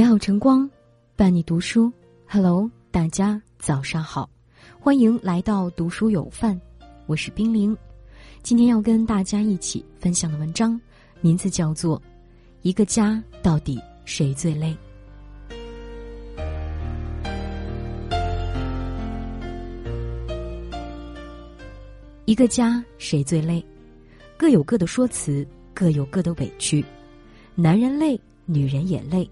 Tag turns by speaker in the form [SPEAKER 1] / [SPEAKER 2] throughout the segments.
[SPEAKER 1] 美好晨光，伴你读书。Hello，大家早上好，欢迎来到读书有范，我是冰凌。今天要跟大家一起分享的文章，名字叫做《一个家到底谁最累》。一个家谁最累？各有各的说辞，各有各的委屈。男人累，女人也累。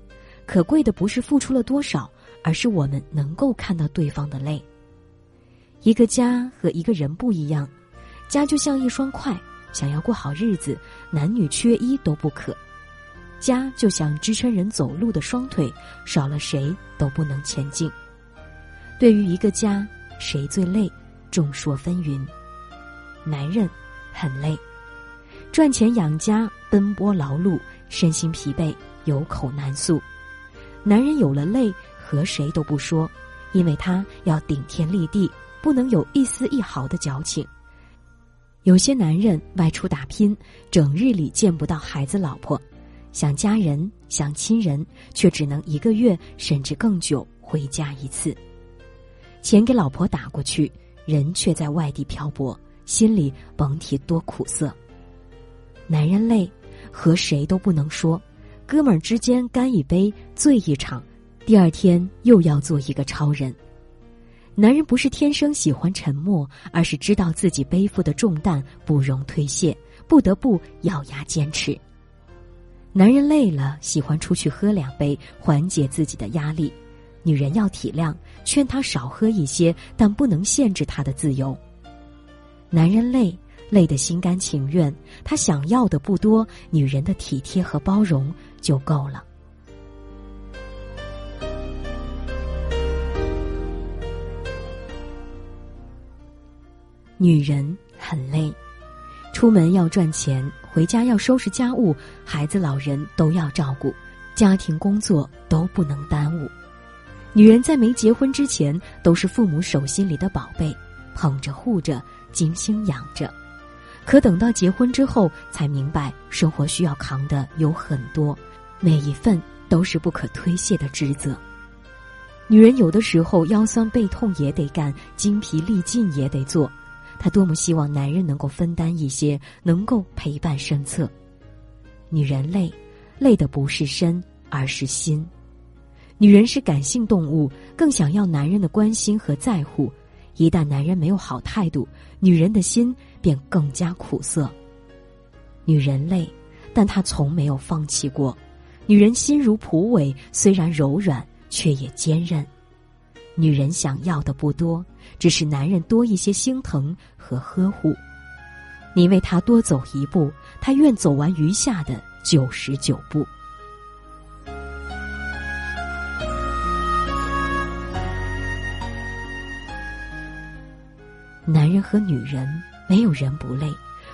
[SPEAKER 1] 可贵的不是付出了多少，而是我们能够看到对方的累。一个家和一个人不一样，家就像一双筷，想要过好日子，男女缺一都不可。家就像支撑人走路的双腿，少了谁都不能前进。对于一个家，谁最累？众说纷纭。男人很累，赚钱养家，奔波劳碌，身心疲惫，有口难诉。男人有了累，和谁都不说，因为他要顶天立地，不能有一丝一毫的矫情。有些男人外出打拼，整日里见不到孩子老婆，想家人想亲人，却只能一个月甚至更久回家一次。钱给老婆打过去，人却在外地漂泊，心里甭提多苦涩。男人累，和谁都不能说。哥们儿之间干一杯，醉一场，第二天又要做一个超人。男人不是天生喜欢沉默，而是知道自己背负的重担不容推卸，不得不咬牙坚持。男人累了，喜欢出去喝两杯，缓解自己的压力；女人要体谅，劝他少喝一些，但不能限制他的自由。男人累。累得心甘情愿，他想要的不多，女人的体贴和包容就够了。女人很累，出门要赚钱，回家要收拾家务，孩子老人都要照顾，家庭工作都不能耽误。女人在没结婚之前，都是父母手心里的宝贝，捧着护着，精心养着。可等到结婚之后，才明白生活需要扛的有很多，每一份都是不可推卸的职责。女人有的时候腰酸背痛也得干，精疲力尽也得做。她多么希望男人能够分担一些，能够陪伴身侧。女人累，累的不是身，而是心。女人是感性动物，更想要男人的关心和在乎。一旦男人没有好态度，女人的心便更加苦涩。女人累，但她从没有放弃过。女人心如蒲苇，虽然柔软，却也坚韧。女人想要的不多，只是男人多一些心疼和呵护。你为他多走一步，他愿走完余下的九十九步。男人和女人，没有人不累；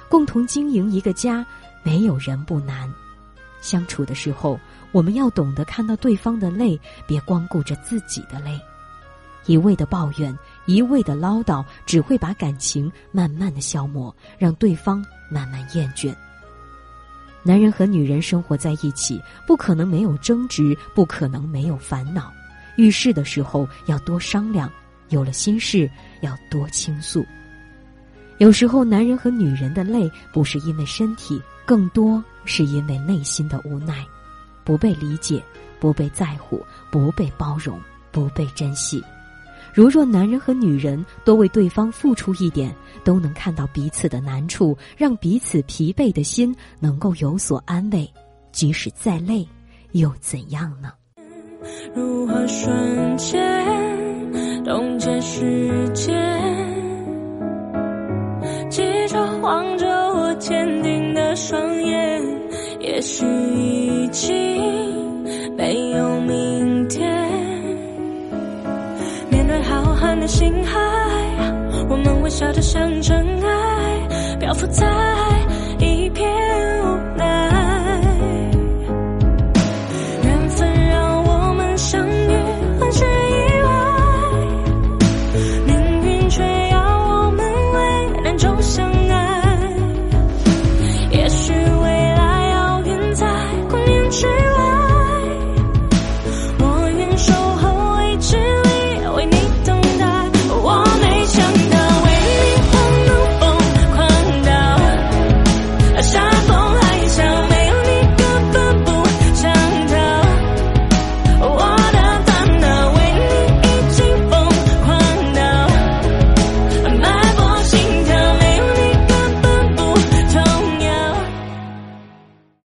[SPEAKER 1] 共同经营一个家，没有人不难。相处的时候，我们要懂得看到对方的累，别光顾着自己的累。一味的抱怨，一味的唠叨，只会把感情慢慢的消磨，让对方慢慢厌倦。男人和女人生活在一起，不可能没有争执，不可能没有烦恼。遇事的时候要多商量。有了心事要多倾诉。有时候，男人和女人的累不是因为身体，更多是因为内心的无奈，不被理解，不被在乎，不被包容，不被珍惜。如若男人和女人多为对方付出一点，都能看到彼此的难处，让彼此疲惫的心能够有所安慰，即使再累，又怎样呢？如何瞬间？冻结时间，双眼，也许已经没有明天。面对浩瀚的星海，